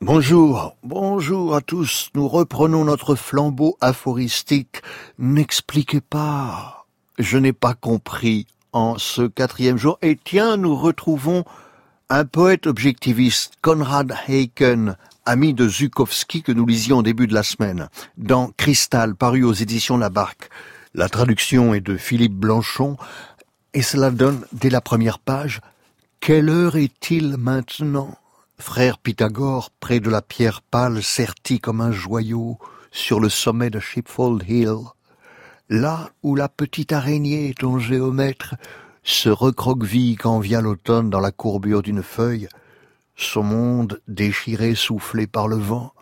Bonjour, bonjour à tous. Nous reprenons notre flambeau aphoristique. N'expliquez pas. Je n'ai pas compris en ce quatrième jour. Et tiens, nous retrouvons un poète objectiviste, Konrad Heiken, ami de Zukowski que nous lisions au début de la semaine, dans Cristal, paru aux éditions La Barque. La traduction est de Philippe Blanchon, et cela donne, dès la première page, Quelle heure est-il maintenant? Frère Pythagore, près de la pierre pâle sertie comme un joyau sur le sommet de Shipfold Hill, là où la petite araignée, ton géomètre, se recroqueville quand vient l'automne dans la courbure d'une feuille, son monde déchiré, soufflé par le vent.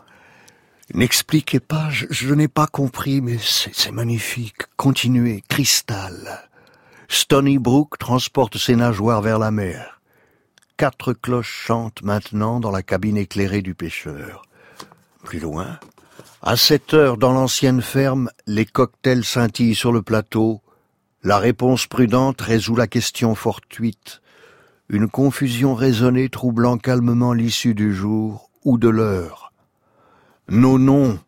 N'expliquez pas, je, n'ai pas compris, mais c'est magnifique. Continuez, cristal. Stony Brook transporte ses nageoires vers la mer. Quatre cloches chantent maintenant dans la cabine éclairée du pêcheur. Plus loin, à sept heures dans l'ancienne ferme, les cocktails scintillent sur le plateau. La réponse prudente résout la question fortuite une confusion raisonnée troublant calmement l'issue du jour ou de l'heure. Nos noms,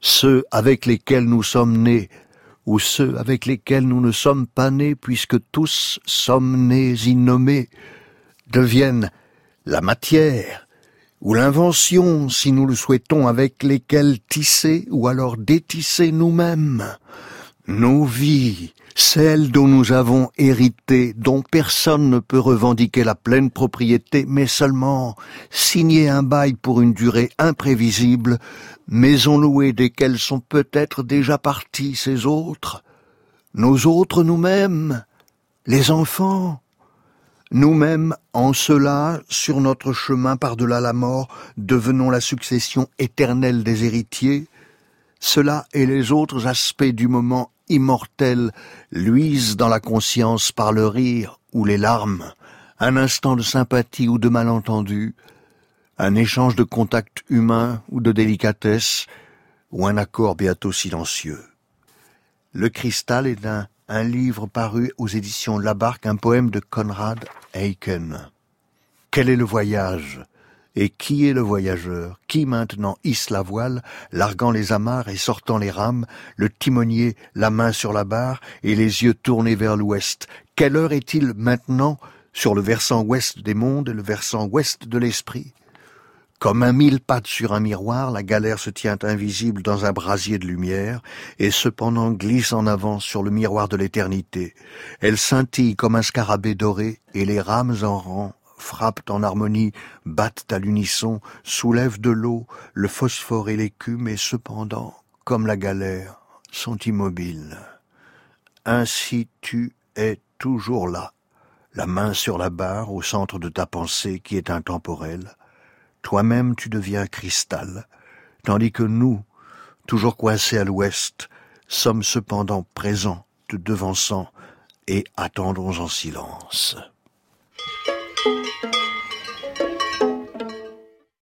ceux avec lesquels nous sommes nés, ou ceux avec lesquels nous ne sommes pas nés puisque tous sommes nés innommés, deviennent la matière, ou l'invention, si nous le souhaitons, avec lesquels tisser ou alors détisser nous-mêmes. Nos vies, celle dont nous avons hérité, dont personne ne peut revendiquer la pleine propriété, mais seulement signer un bail pour une durée imprévisible, maison louée desquelles sont peut-être déjà partis ces autres, nos autres nous-mêmes, les enfants, nous-mêmes, en cela, sur notre chemin par-delà la mort, devenons la succession éternelle des héritiers, cela et les autres aspects du moment immortel luisent dans la conscience par le rire ou les larmes, un instant de sympathie ou de malentendu, un échange de contact humain ou de délicatesse, ou un accord bientôt silencieux. Le cristal est un, un livre paru aux éditions Labarque, un poème de Conrad Aiken. Quel est le voyage et qui est le voyageur? Qui maintenant hisse la voile, larguant les amarres et sortant les rames, le timonier la main sur la barre et les yeux tournés vers l'ouest. Quelle heure est-il maintenant sur le versant ouest des mondes et le versant ouest de l'esprit? Comme un mille pattes sur un miroir, la galère se tient invisible dans un brasier de lumière, et cependant glisse en avant sur le miroir de l'éternité. Elle scintille comme un scarabée doré, et les rames en rang frappent en harmonie, battent à l'unisson, soulèvent de l'eau, le phosphore et l'écume, et cependant, comme la galère, sont immobiles. Ainsi tu es toujours là, la main sur la barre au centre de ta pensée qui est intemporelle. Toi-même tu deviens cristal, tandis que nous, toujours coincés à l'ouest, sommes cependant présents, te devançant, et attendons en silence.